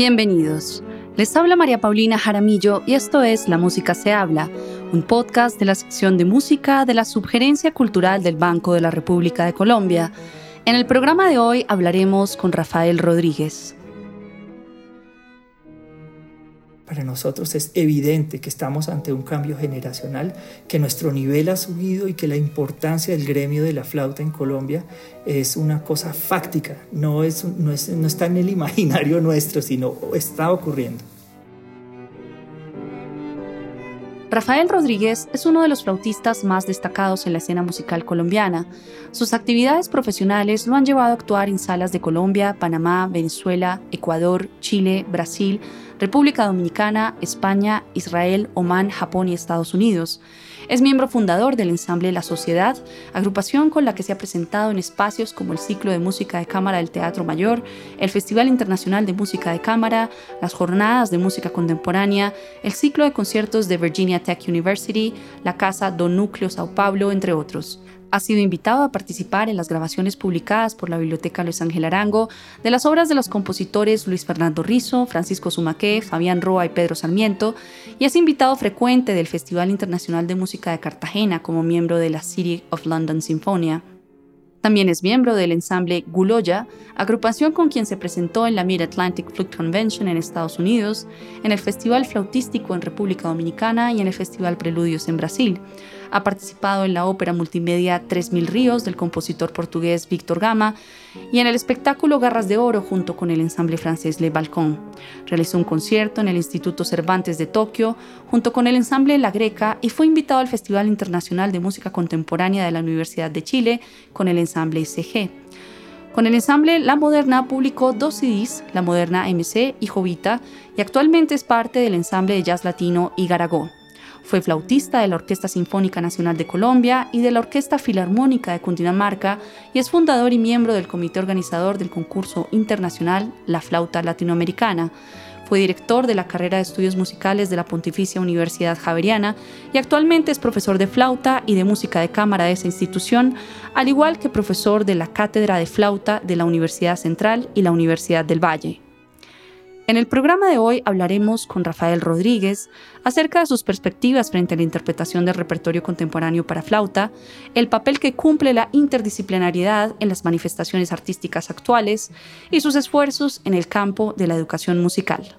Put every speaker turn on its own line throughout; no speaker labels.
Bienvenidos. Les habla María Paulina Jaramillo y esto es La Música se habla, un podcast de la sección de música de la Subgerencia Cultural del Banco de la República de Colombia. En el programa de hoy hablaremos con Rafael Rodríguez.
Para nosotros es evidente que estamos ante un cambio generacional, que nuestro nivel ha subido y que la importancia del gremio de la flauta en Colombia es una cosa fáctica, no, es, no, no está en el imaginario nuestro, sino está ocurriendo.
Rafael Rodríguez es uno de los flautistas más destacados en la escena musical colombiana. Sus actividades profesionales lo han llevado a actuar en salas de Colombia, Panamá, Venezuela, Ecuador, Chile, Brasil, República Dominicana, España, Israel, Omán, Japón y Estados Unidos. Es miembro fundador del ensamble La Sociedad, agrupación con la que se ha presentado en espacios como el ciclo de música de cámara del Teatro Mayor, el Festival Internacional de Música de Cámara, las Jornadas de Música Contemporánea, el ciclo de conciertos de Virginia Tech University, la Casa do Núcleo Sao Paulo, entre otros. Ha sido invitado a participar en las grabaciones publicadas por la Biblioteca Luis Ángel Arango de las obras de los compositores Luis Fernando Rizo, Francisco Sumaque, Fabián Roa y Pedro Sarmiento, y es invitado frecuente del Festival Internacional de Música de Cartagena como miembro de la City of London Sinfonia. También es miembro del ensamble Guloya, agrupación con quien se presentó en la Mid-Atlantic Flute Convention en Estados Unidos, en el Festival Flautístico en República Dominicana y en el Festival Preludios en Brasil. Ha participado en la ópera multimedia Tres Mil Ríos del compositor portugués Víctor Gama y en el espectáculo Garras de Oro junto con el ensamble francés Le Balcon. Realizó un concierto en el Instituto Cervantes de Tokio junto con el ensamble La Greca y fue invitado al Festival Internacional de Música Contemporánea de la Universidad de Chile con el ensamble ICG. Con el ensamble La Moderna publicó dos CDs, La Moderna MC y Jovita, y actualmente es parte del ensamble de jazz latino Igaragó. Fue flautista de la Orquesta Sinfónica Nacional de Colombia y de la Orquesta Filarmónica de Cundinamarca y es fundador y miembro del comité organizador del concurso internacional La Flauta Latinoamericana. Fue director de la carrera de estudios musicales de la Pontificia Universidad Javeriana y actualmente es profesor de flauta y de música de cámara de esa institución, al igual que profesor de la Cátedra de Flauta de la Universidad Central y la Universidad del Valle. En el programa de hoy hablaremos con Rafael Rodríguez acerca de sus perspectivas frente a la interpretación del repertorio contemporáneo para flauta, el papel que cumple la interdisciplinariedad en las manifestaciones artísticas actuales y sus esfuerzos en el campo de la educación musical.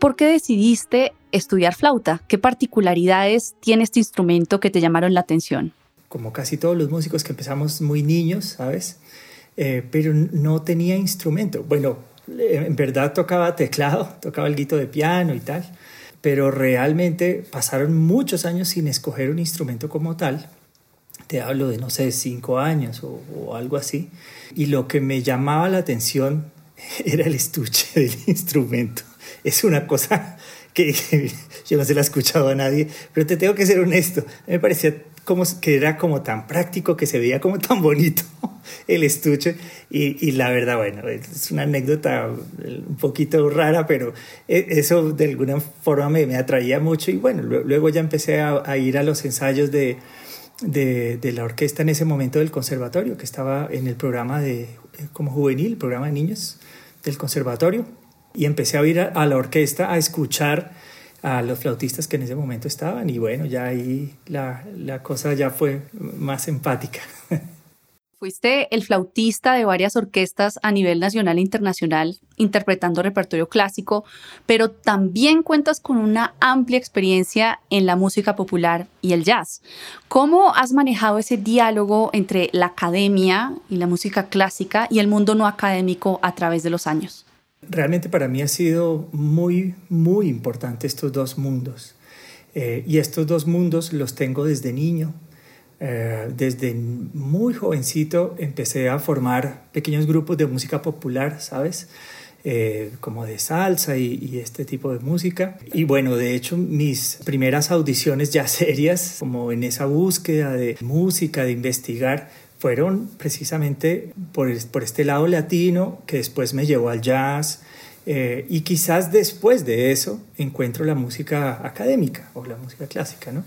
¿Por qué decidiste estudiar flauta? ¿Qué particularidades tiene este instrumento que te llamaron la atención?
Como casi todos los músicos que empezamos muy niños, ¿sabes? Eh, pero no tenía instrumento. Bueno, eh, en verdad tocaba teclado, tocaba el guito de piano y tal, pero realmente pasaron muchos años sin escoger un instrumento como tal. Te hablo de, no sé, cinco años o, algo así. Y lo que me llamaba la atención era el estuche del instrumento. Es una cosa que yo no se la he escuchado a nadie, pero te tengo que ser honesto. Me parecía como que era como tan práctico, que se veía como tan bonito el estuche. Y, y, la verdad, bueno, es una anécdota un poquito rara, pero e, eso de alguna forma me, me atraía mucho. Y bueno, luego ya empecé a, a ir a los ensayos de, de, de, la orquesta en ese momento del conservatorio, que estaba en el programa de, como juvenil, programa de niños del conservatorio. Y empecé a ir a, a la orquesta a escuchar a los flautistas que en ese momento estaban y bueno, ya ahí la, la cosa ya fue más empática.
Fuiste el flautista de varias orquestas a nivel nacional e internacional, interpretando repertorio clásico, pero también cuentas con una amplia experiencia en la música popular y el jazz. ¿Cómo has manejado ese diálogo entre la academia y la música clásica y el mundo no académico a través de los años?
Realmente para mí ha sido muy, muy importante estos dos mundos. Eh, y estos dos mundos los tengo desde niño. Eh, desde muy jovencito empecé a formar pequeños grupos de música popular, ¿sabes? Eh, como de salsa y, y, este tipo de música. Y bueno, de hecho mis primeras audiciones ya serias, como en esa búsqueda de música, de investigar, fueron precisamente por, por este lado latino que después me llevó al jazz. Eh, y quizás después de eso encuentro la música académica o la música clásica, ¿no?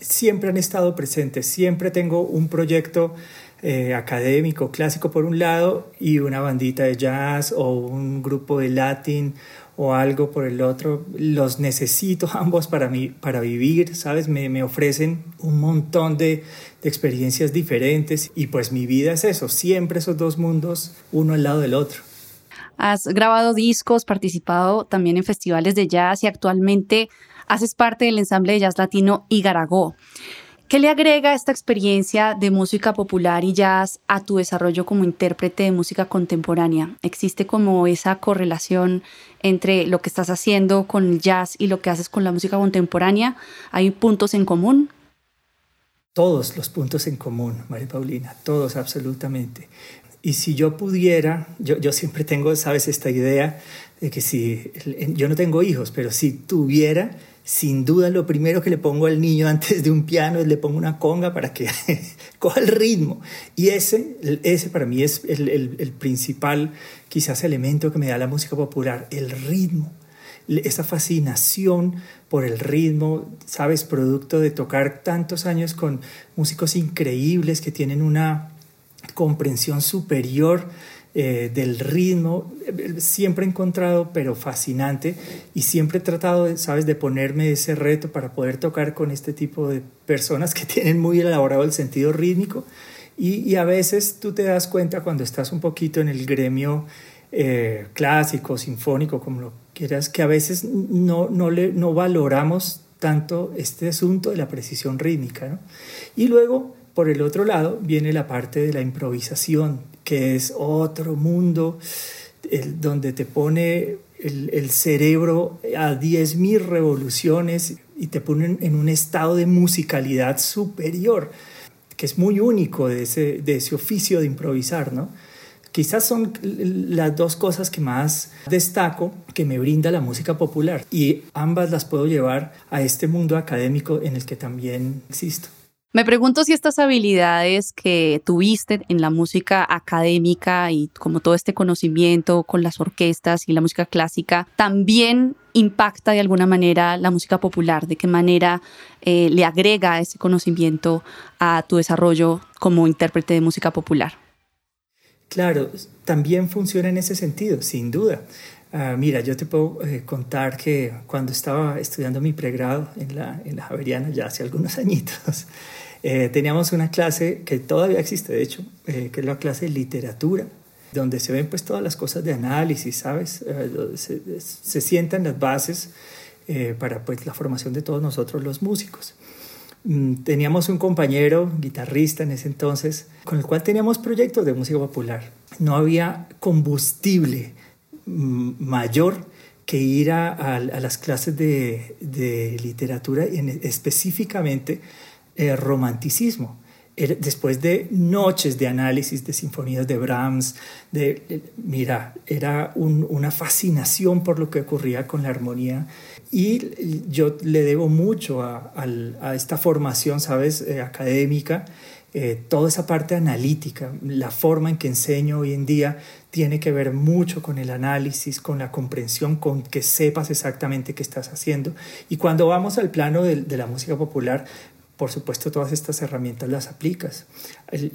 Siempre han estado presentes, siempre tengo un proyecto eh, académico, clásico por un lado, y una bandita de jazz o un grupo de latín o algo por el otro. Los necesito ambos para, mí, para vivir, ¿sabes? Me, me ofrecen un montón de, de, experiencias diferentes y pues mi vida es eso, siempre esos dos mundos, uno al lado del otro.
Has grabado discos, participado también en festivales de jazz y actualmente haces parte del ensamble de jazz latino Igaragó. ¿Qué le agrega esta experiencia de música popular y jazz a tu desarrollo como intérprete de música contemporánea? ¿Existe como esa correlación entre lo que estás haciendo con el jazz y lo que haces con la música contemporánea? ¿Hay puntos en común?
Todos los puntos en común, María Paulina, todos absolutamente. Y si yo pudiera, yo, yo siempre tengo, sabes, esta idea de que si, yo no tengo hijos, pero si tuviera, sin duda lo primero que le pongo al niño antes de un piano es le pongo una conga para que coja el ritmo. Y ese, ese para mí es el, el, el, principal quizás elemento que me da la música popular, el ritmo. Esa fascinación por el ritmo, sabes, producto de tocar tantos años con músicos increíbles que tienen una comprensión superior eh, del ritmo, siempre encontrado, pero fascinante, y siempre he tratado, sabes, de ponerme ese reto para poder tocar con este tipo de personas que tienen muy elaborado el sentido rítmico, y, a veces tú te das cuenta cuando estás un poquito en el gremio eh, clásico, sinfónico, como lo quieras, que a veces no, no, le, no valoramos tanto este asunto de la precisión rítmica. Y luego, por el otro lado, viene la parte de la improvisación, que es otro mundo donde te pone el, cerebro a 10.000 revoluciones y te pone en un estado de musicalidad superior, que es muy único de ese, de ese oficio de improvisar, ¿no? Quizás son las dos cosas que más destaco que me brinda la música popular y ambas las puedo llevar a este mundo académico en el que también existo.
Me pregunto si estas habilidades que tuviste en la música académica y como todo este conocimiento con las orquestas y la música clásica también impacta de alguna manera la música popular, de qué manera eh, le agrega ese conocimiento a tu desarrollo como intérprete de música popular.
Claro, también funciona en ese sentido, sin duda. Uh, mira, yo te puedo eh, contar que cuando estaba estudiando mi pregrado en la, en la Javeriana, ya hace algunos añitos, eh, teníamos una clase que todavía existe, de hecho, eh, que es la clase de literatura, donde se ven pues todas las cosas de análisis, ¿sabes? Eh, se, se, sientan las bases eh, para pues la formación de todos nosotros los músicos. Mm, teníamos un compañero, guitarrista en ese entonces, con el cual teníamos proyectos de música popular. No había combustible mayor que ir a, a, a las clases de, de literatura, en, específicamente eh, romanticismo. Después de noches de análisis de sinfonías de Brahms, de, eh, mira, era un, una fascinación por lo que ocurría con la armonía y yo le debo mucho a, a, a esta formación, ¿sabes?, eh, académica eh, toda esa parte analítica, la forma en que enseño hoy en día tiene que ver mucho con el análisis, con la comprensión, con que sepas exactamente qué estás haciendo. Y cuando vamos al plano de, de la música popular, por supuesto todas estas herramientas las aplicas.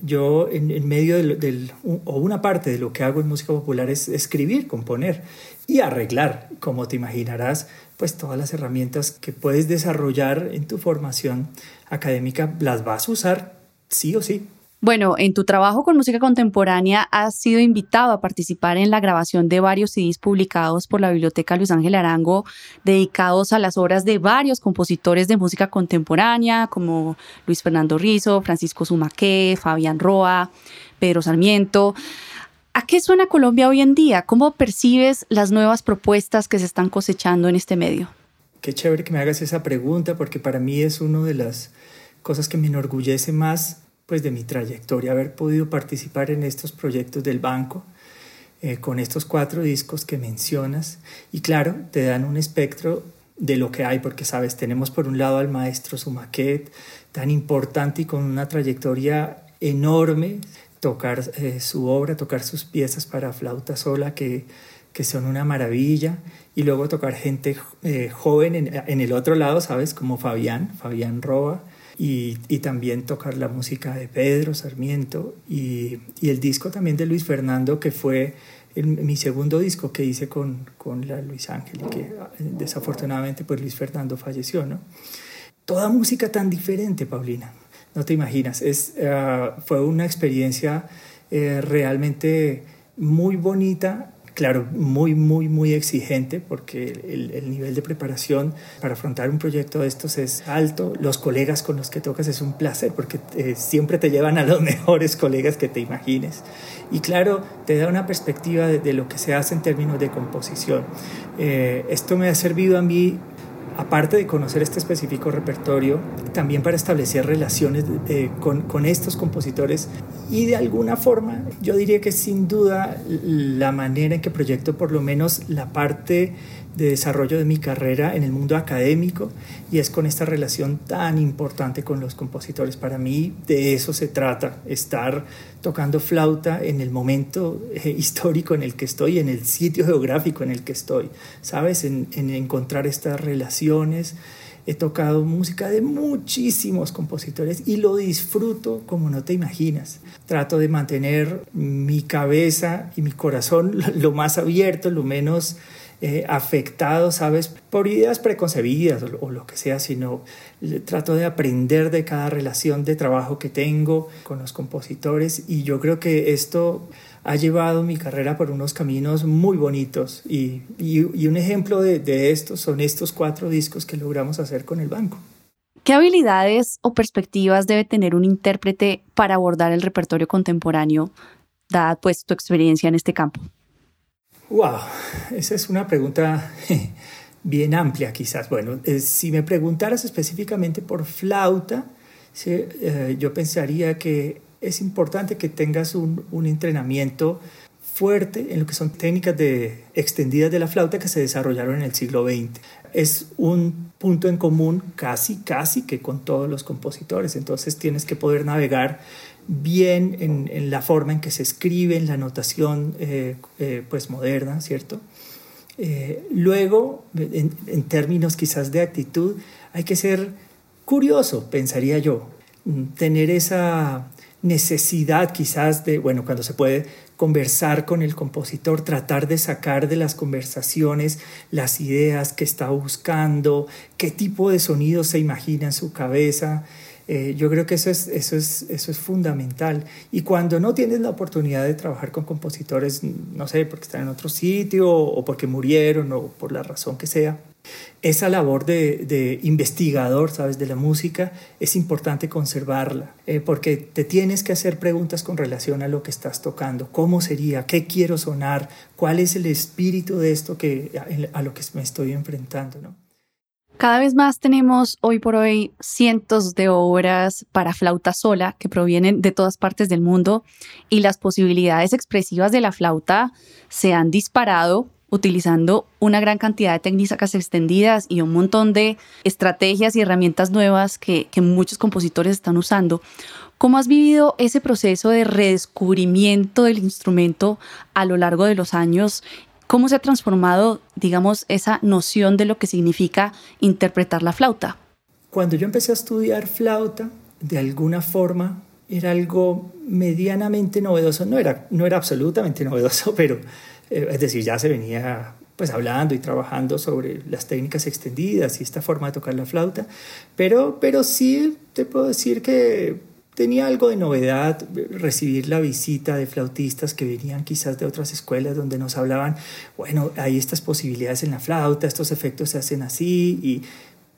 Yo en, medio del, del, o una parte de lo que hago en música popular es escribir, componer y arreglar, como te imaginarás, pues todas las herramientas que puedes desarrollar en tu formación académica las vas a usar sí o sí.
Bueno, en tu trabajo con música contemporánea has sido invitado a participar en la grabación de varios CDs publicados por la Biblioteca Luis Ángel Arango, dedicados a las obras de varios compositores de música contemporánea, como Luis Fernando Rizo, Francisco Sumaqué, Fabián Roa, Pedro Sarmiento. ¿A qué suena Colombia hoy en día? ¿Cómo percibes las nuevas propuestas que se están cosechando en este medio?
Qué chévere que me hagas esa pregunta, porque para mí es una de las cosas que me enorgullece más pues de mi trayectoria, haber podido participar en estos proyectos del banco, eh, con estos cuatro discos que mencionas, y claro, te dan un espectro de lo que hay, porque sabes, tenemos por un lado al maestro Sumaquet, tan importante y con una trayectoria enorme, tocar eh, su obra, tocar sus piezas para flauta sola, que, que son una maravilla, y luego tocar gente eh, joven en, en, el otro lado, ¿sabes? Como Fabián, Fabián Roa, y, y también tocar la música de Pedro Sarmiento y, y, el disco también de Luis Fernando, que fue el, mi segundo disco que hice con, con la Luis Ángel y que eh, desafortunadamente pues Luis Fernando falleció, ¿no? Toda música tan diferente, Paulina, no te imaginas. Es, uh, fue una experiencia eh, realmente muy bonita claro, muy, muy, muy exigente porque el, el, nivel de preparación para afrontar un proyecto de estos es alto. Los colegas con los que tocas es un placer porque eh, siempre te llevan a los mejores colegas que te imagines. Y claro, te da una perspectiva de, de lo que se hace en términos de composición. Eh, esto me ha servido a mí aparte de conocer este específico repertorio, también para establecer relaciones con, con, estos compositores. Y de alguna forma yo diría que sin duda la manera en que proyecto por lo menos la parte de desarrollo de mi carrera en el mundo académico y es con esta relación tan importante con los compositores. Para mí de eso se trata, estar tocando flauta en el momento eh, histórico en el que estoy, en el sitio geográfico en el que estoy, ¿sabes? En, en encontrar estas relaciones. He tocado música de muchísimos compositores y lo disfruto como no te imaginas. Trato de mantener mi cabeza y mi corazón lo más abierto, lo menos eh, afectado, ¿sabes? Por ideas preconcebidas o, lo que sea, sino trato de aprender de cada relación de trabajo que tengo con los compositores y yo creo que esto ha llevado mi carrera por unos caminos muy bonitos y, y, un ejemplo de, de esto son estos cuatro discos que logramos hacer con el banco.
¿Qué habilidades o perspectivas debe tener un intérprete para abordar el repertorio contemporáneo, dada pues tu experiencia en este campo?
Wow, esa es una pregunta bien amplia quizás. Bueno, eh, si me preguntaras específicamente por flauta, eh, yo pensaría que es importante que tengas un, un, entrenamiento fuerte en lo que son técnicas de, extendidas de la flauta que se desarrollaron en el siglo XX. Es un punto en común casi, casi que con todos los compositores. Entonces tienes que poder navegar bien en, la forma en que se escribe, en la notación eh, eh, pues moderna, ¿cierto? Eh, luego, en, en, términos quizás de actitud, hay que ser curioso, pensaría yo, tener esa necesidad quizás de, bueno, cuando se puede conversar con el compositor, tratar de sacar de las conversaciones las ideas que está buscando, qué tipo de sonido se imagina en su cabeza, eh, yo creo que eso es, eso, es, eso es fundamental. Y cuando no tienes la oportunidad de trabajar con compositores, no sé, porque están en otro sitio o porque murieron o por la razón que sea, esa labor de, de investigador, ¿sabes?, de la música, es importante conservarla, eh, porque te tienes que hacer preguntas con relación a lo que estás tocando. ¿Cómo sería? ¿Qué quiero sonar? ¿Cuál es el espíritu de esto que, a, a lo que me estoy enfrentando, ¿no?
Cada vez más tenemos hoy por hoy cientos de obras para flauta sola que provienen de todas partes del mundo y las posibilidades expresivas de la flauta se han disparado utilizando una gran cantidad de técnicas extendidas y un montón de estrategias y herramientas nuevas que, que muchos compositores están usando. ¿Cómo has vivido ese proceso de redescubrimiento del instrumento a lo largo de los años ¿Cómo se ha transformado, digamos, esa noción de lo que significa interpretar la flauta?
Cuando yo empecé a estudiar flauta, de alguna forma era algo medianamente novedoso, no era, no era absolutamente novedoso, pero eh, es decir, ya se venía pues hablando y trabajando sobre las técnicas extendidas y esta forma de tocar la flauta, pero, pero sí te puedo decir que tenía algo de novedad recibir la visita de flautistas que venían quizás de otras escuelas donde nos hablaban, bueno, hay estas posibilidades en la flauta, estos efectos se hacen así y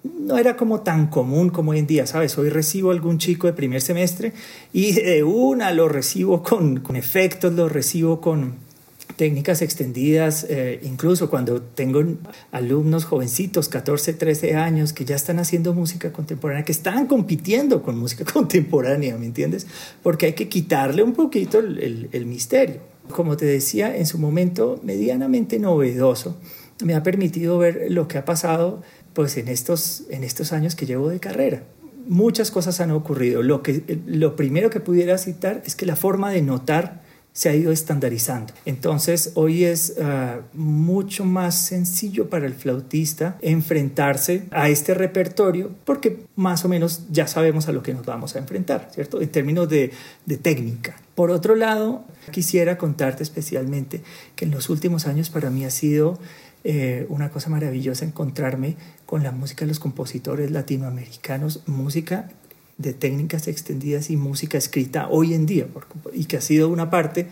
no era como tan común como hoy en día, ¿sabes? Hoy recibo algún chico de primer semestre y de una lo recibo con, con efectos, lo recibo con técnicas extendidas, eh, incluso cuando tengo alumnos jovencitos, 14, 13 años, que ya están haciendo música contemporánea, que están compitiendo con música contemporánea, ¿me entiendes? Porque hay que quitarle un poquito el, el misterio. Como te decía, en su momento medianamente novedoso, me ha permitido ver lo que ha pasado pues en estos, en estos años que llevo de carrera. Muchas cosas han ocurrido. Lo, que, lo primero que pudiera citar es que la forma de notar se ha ido estandarizando. Entonces, hoy es ah, mucho más sencillo para el flautista enfrentarse a este repertorio porque más o menos ya sabemos a lo que nos vamos a enfrentar, ¿cierto? En términos de, de técnica. Por otro lado, quisiera contarte especialmente que en los últimos años para mí ha sido eh, una cosa maravillosa encontrarme con la música de los compositores latinoamericanos, música de técnicas extendidas y música escrita hoy en día, y que ha sido una parte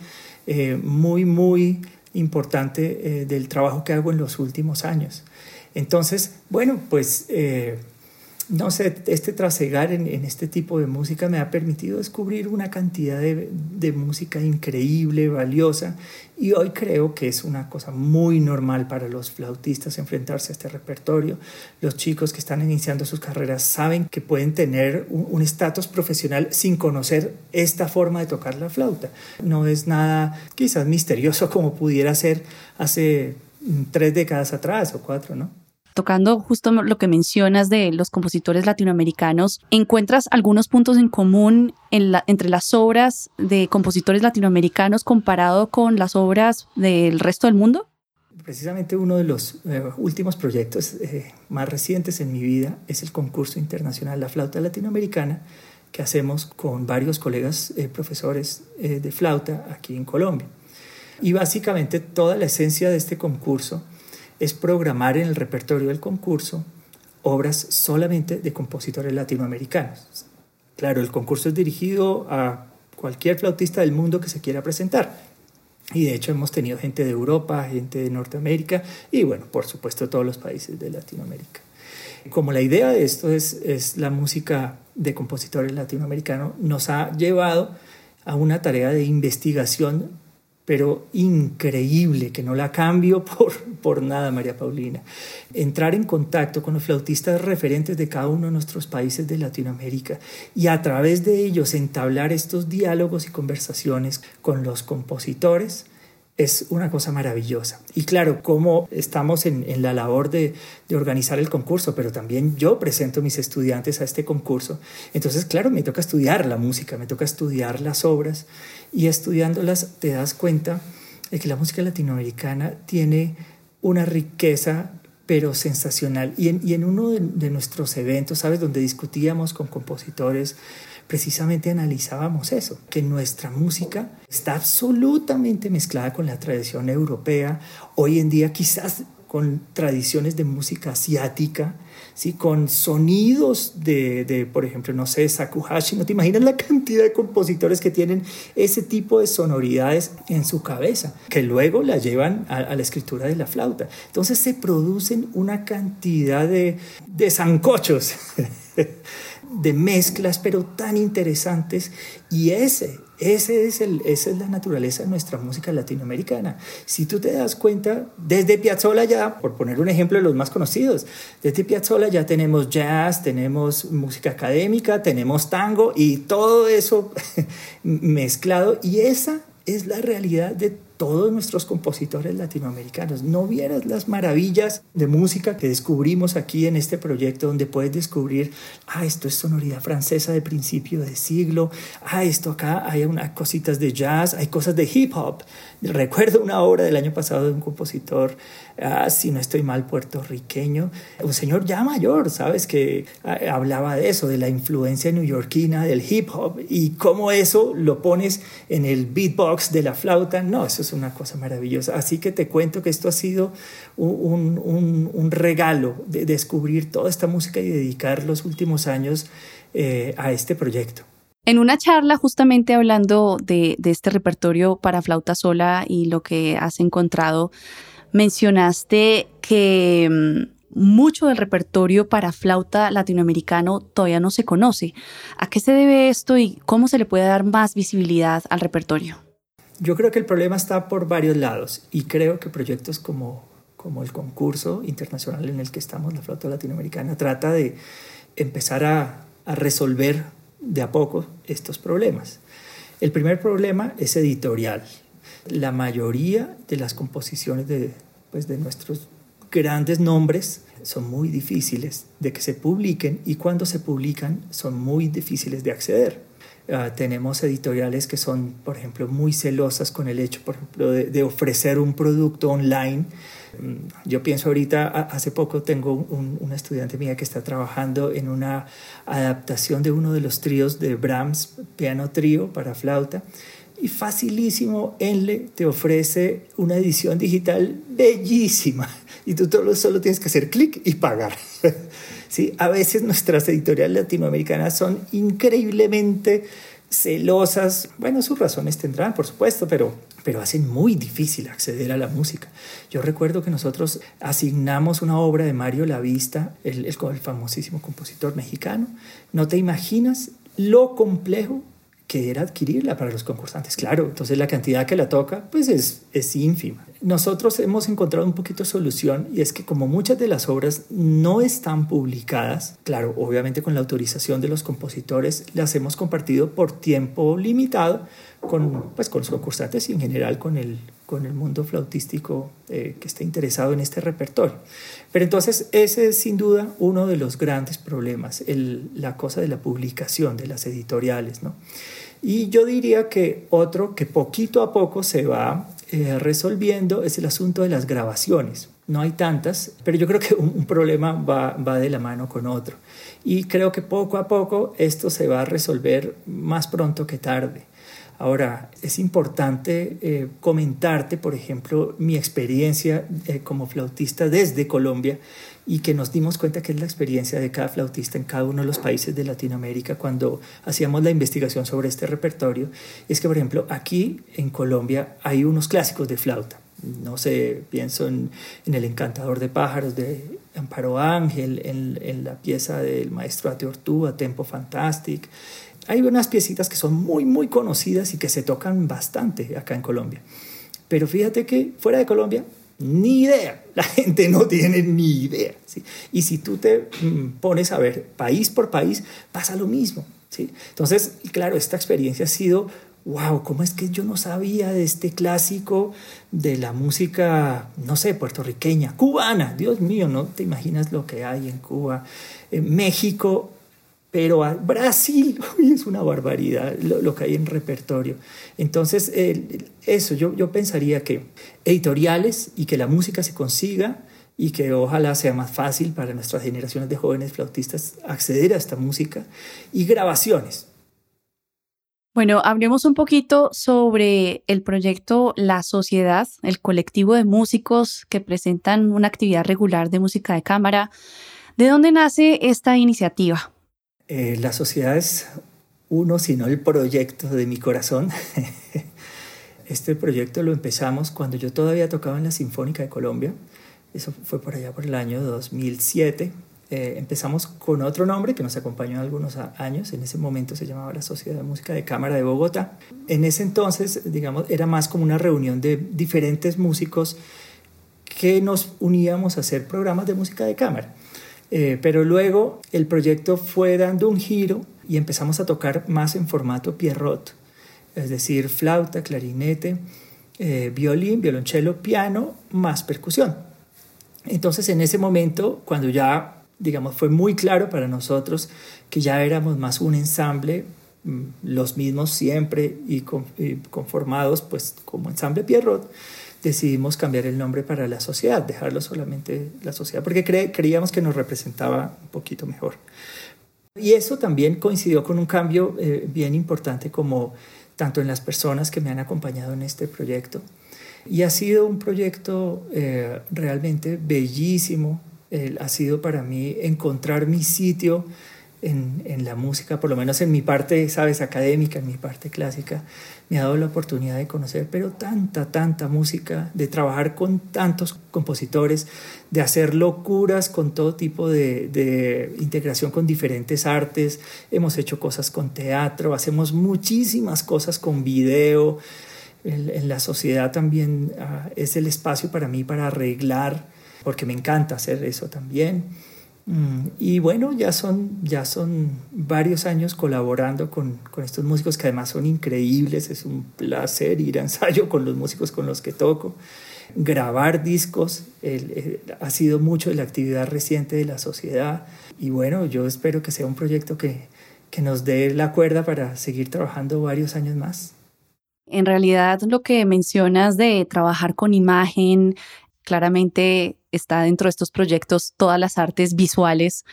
eh, muy, muy importante eh, del trabajo que hago en los últimos años. Entonces, bueno, pues no sé, este trasegar en, este tipo de música me ha permitido descubrir una cantidad de, de, música increíble, valiosa, y hoy creo que es una cosa muy normal para los flautistas enfrentarse a este repertorio. Los chicos que están iniciando sus carreras saben que pueden tener un estatus profesional sin conocer esta forma de tocar la flauta. No es nada quizás misterioso como pudiera ser hace tres décadas atrás o cuatro, ¿no?
Tocando justo lo que mencionas de los compositores latinoamericanos, ¿encuentras algunos puntos en común entre las obras de compositores latinoamericanos comparado con las obras del resto del mundo?
Precisamente uno de los eh, últimos proyectos eh, más recientes en mi vida es el concurso internacional La Flauta Latinoamericana que hacemos con varios colegas eh, profesores de flauta aquí en Colombia. Y básicamente toda la esencia de este concurso es programar en el repertorio del concurso obras solamente de compositores latinoamericanos. Claro, el concurso es dirigido a cualquier flautista del mundo que se quiera presentar. Y de hecho hemos tenido gente de Europa, gente de Norteamérica y bueno, por supuesto todos los países de Latinoamérica. Como la idea de esto es, es la música de compositores latinoamericanos, nos ha llevado a una tarea de investigación pero increíble, que no la cambio por, por nada, María Paulina. Entrar en contacto con los flautistas referentes de cada uno de nuestros países de Latinoamérica y a través de ellos entablar estos diálogos y conversaciones con los compositores es una cosa maravillosa. Y claro, como estamos en, en la labor de, de, organizar el concurso, pero también yo presento a mis estudiantes a este concurso, entonces claro, me toca estudiar la música, me toca estudiar las obras y estudiándolas te das cuenta de que la música latinoamericana tiene una riqueza pero sensacional. Y en, y en uno de, de nuestros eventos, ¿sabes? Donde discutíamos con compositores, precisamente analizábamos eso, que nuestra música está absolutamente mezclada con la tradición europea, hoy en día quizás con tradiciones de música asiática, ¿sí? con sonidos de, de, por ejemplo, no sé, Sakuhashi, no te imaginas la cantidad de compositores que tienen ese tipo de sonoridades en su cabeza, que luego la llevan a, la escritura de la flauta. Entonces se producen una cantidad de, de zancochos. de mezclas, pero tan interesantes. Y ese, ese es el, esa es la naturaleza de nuestra música latinoamericana. Si tú te das cuenta, desde Piazzolla ya, por poner un ejemplo de los más conocidos, desde Piazzolla ya tenemos jazz, tenemos música académica, tenemos tango y todo eso mezclado. Y esa es la realidad de todos nuestros compositores latinoamericanos. No vieras las maravillas de música que descubrimos aquí en este proyecto, donde puedes descubrir, ah, esto es sonoridad francesa de principio de siglo, ah, esto acá hay unas cositas de jazz, hay cosas de hip hop. Recuerdo una obra del año pasado de un compositor, ah, si no estoy mal, puertorriqueño, un señor ya mayor, ¿sabes? Que ah, hablaba de eso, de la influencia neoyorquina del hip hop y cómo eso lo pones en el beatbox de la flauta. No, eso es una cosa maravillosa. Así que te cuento que esto ha sido un, regalo de descubrir toda esta música y dedicar los últimos años eh, a este proyecto.
En una charla justamente hablando de, este repertorio para flauta sola y lo que has encontrado, mencionaste que mm, mucho del repertorio para flauta latinoamericano todavía no se conoce. ¿A qué se debe esto y cómo se le puede dar más visibilidad al repertorio?
Yo creo que el problema está por varios lados y creo que proyectos como, como el concurso internacional en el que estamos, la flauta latinoamericana, trata de empezar a resolver de a poco estos problemas. El primer problema es editorial. La mayoría de las composiciones de, pues, de nuestros grandes nombres son muy difíciles de que se publiquen y cuando se publican son muy difíciles de acceder. Ah, tenemos editoriales que son, por ejemplo, muy celosas con el hecho, por ejemplo, de, ofrecer un producto online. Mm, yo pienso ahorita, hace poco tengo un, una estudiante mía que está trabajando en una adaptación de uno de los tríos de Brahms, piano trío para flauta, y facilísimo, Enle te ofrece una edición digital bellísima y tú solo tienes que hacer clic y pagar. ¿Sí? A veces nuestras editoriales latinoamericanas son increíblemente celosas. Bueno, sus razones tendrán, por supuesto, pero, pero hacen muy difícil acceder a la música. Yo recuerdo que nosotros asignamos una obra de Mario Lavista, el, el, el famosísimo compositor mexicano. No te imaginas lo complejo que era adquirirla para los concursantes. Claro, entonces la cantidad que la toca pues es, es ínfima. Nosotros hemos encontrado un poquito de solución y es que como muchas de las obras no están publicadas, claro, obviamente con la autorización de los compositores, las hemos compartido por tiempo limitado con, pues, con los concursantes y en general con el, con el mundo flautístico eh, que esté interesado en este repertorio. Pero entonces ese es sin duda uno de los grandes problemas, el, la cosa de la publicación, de las editoriales. ¿no? Y yo diría que otro que poquito a poco se va eh, resolviendo es el asunto de las grabaciones. No hay tantas, pero yo creo que un, un problema va, va de la mano con otro. Y creo que poco a poco esto se va a resolver más pronto que tarde. Ahora, es importante eh, comentarte, por ejemplo, mi experiencia eh, como flautista desde Colombia y que nos dimos cuenta que es la experiencia de cada flautista en cada uno de los países de Latinoamérica cuando hacíamos la investigación sobre este repertorio. Es que, por ejemplo, aquí en Colombia hay unos clásicos de flauta. No sé, pienso en, El Encantador de Pájaros de Amparo Ángel, en, la pieza del maestro Ate Ortúa, Tempo Fantastic, hay unas piecitas que son muy, muy conocidas y que se tocan bastante acá en Colombia. Pero fíjate que fuera de Colombia, ni idea. La gente no tiene ni idea. ¿sí? Y si tú te mm, pones a ver país por país, pasa lo mismo. ¿sí? Entonces, claro, esta experiencia ha sido, wow, ¿cómo es que yo no sabía de este clásico de la música, no sé, puertorriqueña, cubana? Dios mío, no te imaginas lo que hay en Cuba. En México, pero a Brasil es una barbaridad lo, que hay en repertorio. Entonces, eso, yo, yo pensaría que editoriales y que la música se consiga y que ojalá sea más fácil para nuestras generaciones de jóvenes flautistas acceder a esta música y grabaciones.
Bueno, hablemos un poquito sobre el proyecto La Sociedad, el colectivo de músicos que presentan una actividad regular de música de cámara. ¿De dónde nace esta iniciativa?
Eh, la sociedad es uno, sino el proyecto de mi corazón. este proyecto lo empezamos cuando yo todavía tocaba en la Sinfónica de Colombia. Eso fue por allá por el año 2007. Eh, empezamos con otro nombre que nos acompañó algunos años. En ese momento se llamaba la Sociedad de Música de Cámara de Bogotá. En ese entonces, digamos, era más como una reunión de diferentes músicos que nos uníamos a hacer programas de música de cámara. Eh, pero luego el proyecto fue dando un giro y empezamos a tocar más en formato Pierrot, es decir, flauta, clarinete, eh, violín, violonchelo, piano, más percusión. Entonces en ese momento, cuando ya, digamos, fue muy claro para nosotros que ya éramos más un ensamble, mm, los mismos siempre y, conformados pues como ensamble Pierrot, decidimos cambiar el nombre para la sociedad, dejarlo solamente la sociedad, porque creíamos que nos representaba un poquito mejor. Y eso también coincidió con un cambio eh, bien importante como tanto en las personas que me han acompañado en este proyecto. Y ha sido un proyecto eh, realmente bellísimo. ha sido para mí encontrar mi sitio en, la música, por lo menos en mi parte, sabes, académica, en mi parte clásica, me ha dado la oportunidad de conocer, pero tanta, tanta música, de trabajar con tantos compositores, de hacer locuras con todo tipo de, de integración con diferentes artes. Hemos hecho cosas con teatro, hacemos muchísimas cosas con video. En, la sociedad también ah, es el espacio para mí para arreglar, porque me encanta hacer eso también. Mm, y bueno, ya son, ya son varios años colaborando con, con, estos músicos que además son increíbles. Es un placer ir a ensayo con los músicos con los que toco. Grabar discos ha sido mucho de la actividad reciente de la sociedad. Y bueno, yo espero que sea un proyecto que, que nos dé la cuerda para seguir trabajando varios años más.
En realidad, lo que mencionas de trabajar con imagen, claramente está dentro de estos proyectos todas las artes visuales,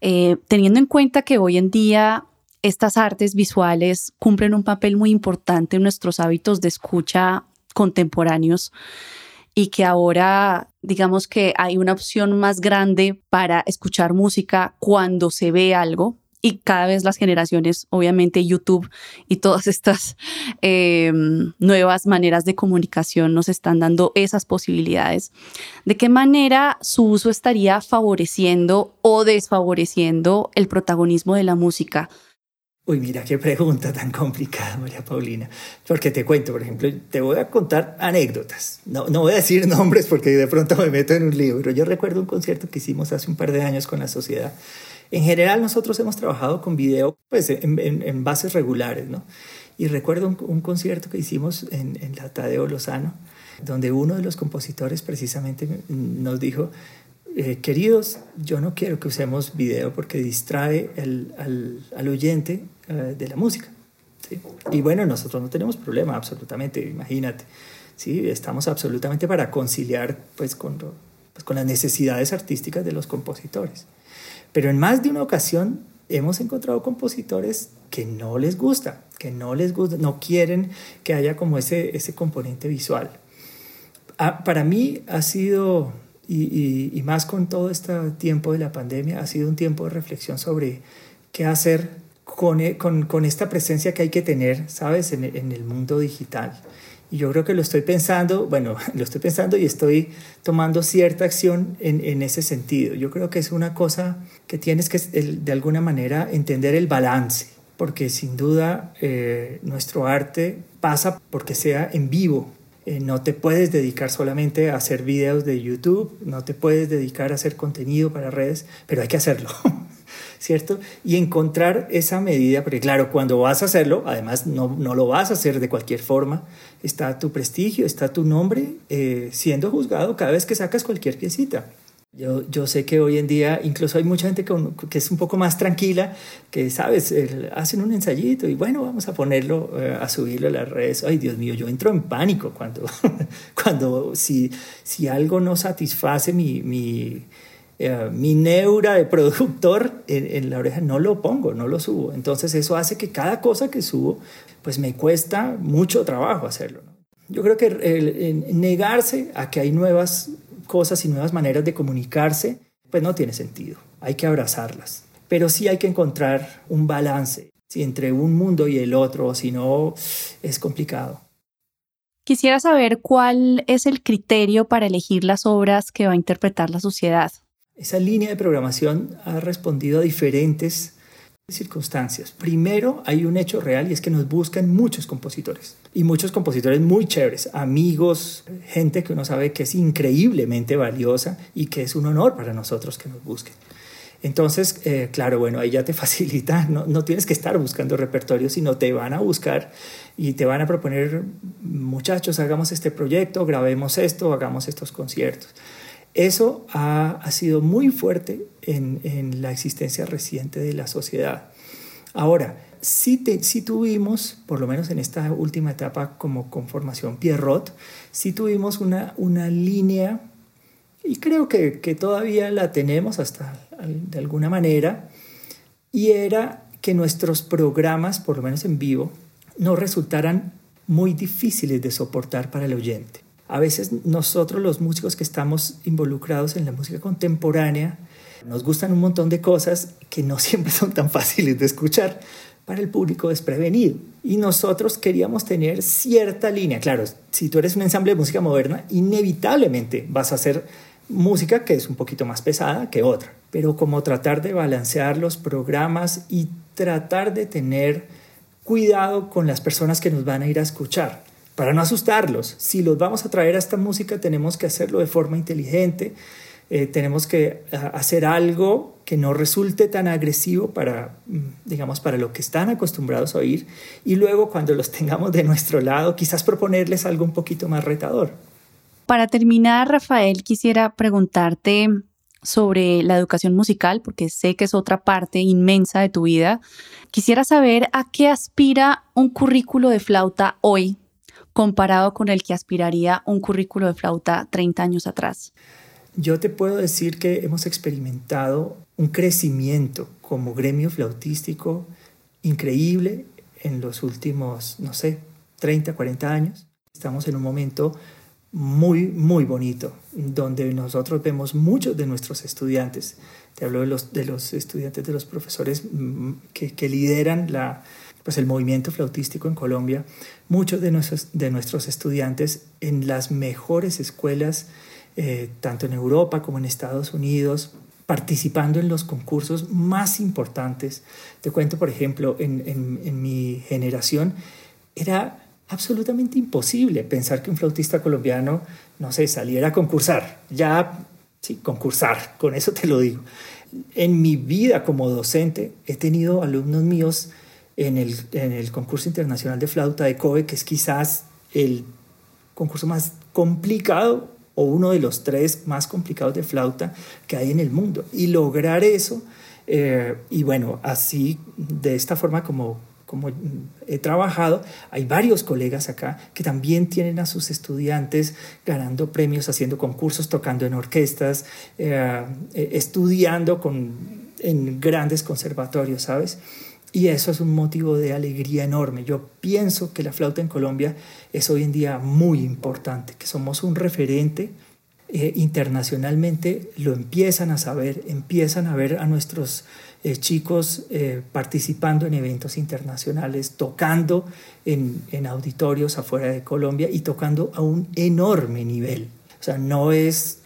eh, teniendo en cuenta que hoy en día estas artes visuales cumplen un papel muy importante en nuestros hábitos de escucha contemporáneos y que ahora digamos que hay una opción más grande para escuchar música cuando se ve algo y cada vez las generaciones, obviamente YouTube y todas estas em, nuevas maneras de comunicación nos están dando esas posibilidades. ¿De qué manera su uso estaría favoreciendo o desfavoreciendo el protagonismo de la música?
Uy, mira qué pregunta tan complicada, María Paulina. Porque te cuento, por ejemplo, te voy a contar anécdotas. No, no voy a decir nombres porque de pronto me meto en un libro. Yo recuerdo un concierto que hicimos hace un par de años con la sociedad. En general, nosotros hemos trabajado con video pues, en, en, bases regulares, ¿no? Y recuerdo un, un concierto que hicimos en, en la Tadeo Lozano, donde uno de los compositores precisamente nos dijo, eh, queridos, yo no quiero que usemos video porque distrae el, al, al, oyente eh, de la música. ¿sí? Y bueno, nosotros no tenemos problema, absolutamente, imagínate. ¿sí? Estamos absolutamente para conciliar pues, con, pues, con las necesidades artísticas de los compositores. Pero en más de una ocasión hemos encontrado compositores que no les gusta, que no les gusta, no quieren que haya como ese, ese componente visual. Ah, para mí ha sido y, más con todo este tiempo de la pandemia, ha sido un tiempo de reflexión sobre qué hacer con, e, con, esta presencia que hay que tener, ¿sabes?, en, el mundo digital. Yo creo que lo estoy pensando, bueno, lo estoy pensando y estoy tomando cierta acción en, en ese sentido. Yo creo que es una cosa que tienes que, de alguna manera, entender el balance, porque sin duda eh, nuestro arte pasa porque sea en vivo, eh, no te puedes dedicar solamente a hacer videos de YouTube, no te puedes dedicar a hacer contenido para redes, pero hay que hacerlo, ¿cierto? Y encontrar esa medida, porque claro, cuando vas a hacerlo, además no, no lo vas a hacer de cualquier forma, está tu prestigio, está tu nombre eh, siendo juzgado cada vez que sacas cualquier piecita. Yo, yo, sé que hoy en día incluso hay mucha gente que, es un poco más tranquila, que, sabes, hacen un ensayito y bueno, vamos a ponerlo, eh, a subirlo a las redes. Ay, Dios mío, yo entro en pánico cuando, cuando si, si algo no satisface mi, eh, mi neura de productor en, la oreja, no lo pongo, no lo subo. Entonces eso hace que cada cosa que subo, pues me cuesta mucho trabajo hacerlo. Yo creo que negarse a que hay nuevas cosas y nuevas maneras de comunicarse, pues no tiene sentido. Hay que abrazarlas. Pero sí hay que encontrar un balance entre un mundo y el otro, si no es complicado.
Quisiera saber cuál es el criterio para elegir las obras que va a interpretar la sociedad.
Esa línea de programación ha respondido a diferentes circunstancias. Primero, hay un hecho real y es que nos buscan muchos compositores y muchos compositores muy chéveres, amigos, gente que uno sabe que es increíblemente valiosa y que es un honor para nosotros que nos busquen. Entonces, eh, claro, bueno, ahí ya te facilita, no, no tienes que estar buscando repertorio, sino te van a buscar y te van a proponer, muchachos, hagamos este proyecto, grabemos esto, hagamos estos conciertos. Eso ha, sido muy fuerte en, la existencia reciente de la sociedad. Ahora, sí, te, tuvimos, por lo menos en esta última etapa como conformación Pierrot, sí tuvimos una, línea, y creo que todavía la tenemos hasta de alguna manera, y era que nuestros programas, por lo menos en vivo, no resultaran muy difíciles de soportar para el oyente a veces nosotros los músicos que estamos involucrados en la música contemporánea nos gustan un montón de cosas que no siempre son tan fáciles de escuchar para el público desprevenido. Y nosotros queríamos tener cierta línea. Claro, si tú eres un ensamble de música moderna, inevitablemente vas a hacer música que es un poquito más pesada que otra. Pero como tratar de balancear los programas y tratar de tener cuidado con las personas que nos van a ir a escuchar para no asustarlos. Si los vamos a traer a esta música, tenemos que hacerlo de forma inteligente, eh, tenemos que hacer algo que no resulte tan agresivo para, mm, digamos, para lo que están acostumbrados a oír, y luego cuando los tengamos de nuestro lado, quizás proponerles algo un poquito más retador.
Para terminar, Rafael, quisiera preguntarte, sobre la educación musical, porque sé que es otra parte inmensa de tu vida. Quisiera saber a qué aspira un currículo de flauta hoy comparado con el que aspiraría un currículo de flauta 30 años atrás.
Yo te puedo decir que hemos experimentado un crecimiento como gremio flautístico increíble en los últimos, no sé, 30, 40 años. Estamos en un momento muy, muy bonito, donde nosotros vemos muchos de nuestros estudiantes, te hablo de los, de los estudiantes, de los profesores mm, que, que lideran la, pues el movimiento flautístico en Colombia, muchos de nuestros, de nuestros estudiantes en las mejores escuelas, eh, tanto en Europa como en Estados Unidos, participando en los concursos más importantes. Te cuento, por ejemplo, en, en, en mi generación era absolutamente imposible pensar que un flautista colombiano, no sé, saliera a concursar. Ya, sí, concursar, con eso te lo digo. En mi vida como docente he tenido alumnos míos en el, en el concurso internacional de flauta de Kobe, que es quizás el concurso más complicado o uno de los tres más complicados de flauta que hay en el mundo. Y lograr eso, eh, y bueno, así, de esta forma como como he trabajado, hay varios colegas acá que también tienen a sus estudiantes ganando premios, haciendo concursos, tocando en orquestas, eh, eh, estudiando con, en grandes conservatorios, ¿sabes? Y eso es un motivo de alegría enorme. Yo pienso que la flauta en Colombia es hoy en día muy importante, que somos un referente eh, internacionalmente, lo empiezan a saber, empiezan a ver a nuestros eh, chicos eh, participando en eventos internacionales, tocando en, en, auditorios afuera de Colombia y tocando a un enorme nivel. O sea, no es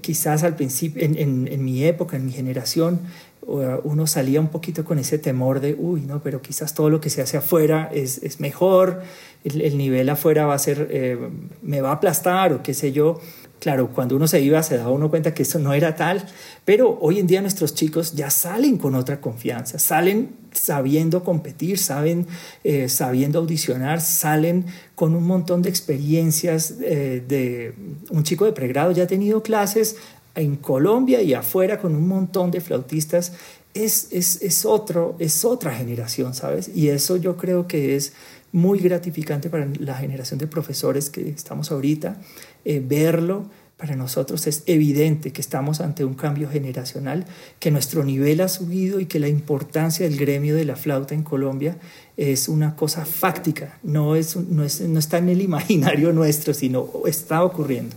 quizás al principio, en, en mi época, en mi generación, uno salía un poquito con ese temor de, uy, no, pero quizás todo lo que se hace afuera es, es mejor, el, el, nivel afuera va a ser, eh, me va a aplastar o qué sé yo. Claro, cuando uno se iba se daba uno cuenta que eso no era tal, pero hoy en día nuestros chicos ya salen con otra confianza, salen sabiendo competir, saben, eh, sabiendo audicionar, salen con un montón de experiencias eh, de un chico de pregrado ya ha tenido clases en Colombia y afuera con un montón de flautistas. Es, es, es, otro, es otra generación, ¿sabes? Y eso yo creo que es muy gratificante para la generación de profesores que estamos ahorita, eh, verlo. Para nosotros es evidente que estamos ante un cambio generacional, que nuestro nivel ha subido y que la importancia del gremio de la flauta en Colombia es una cosa fáctica, no, es, no, es, no está en el imaginario nuestro, sino está ocurriendo.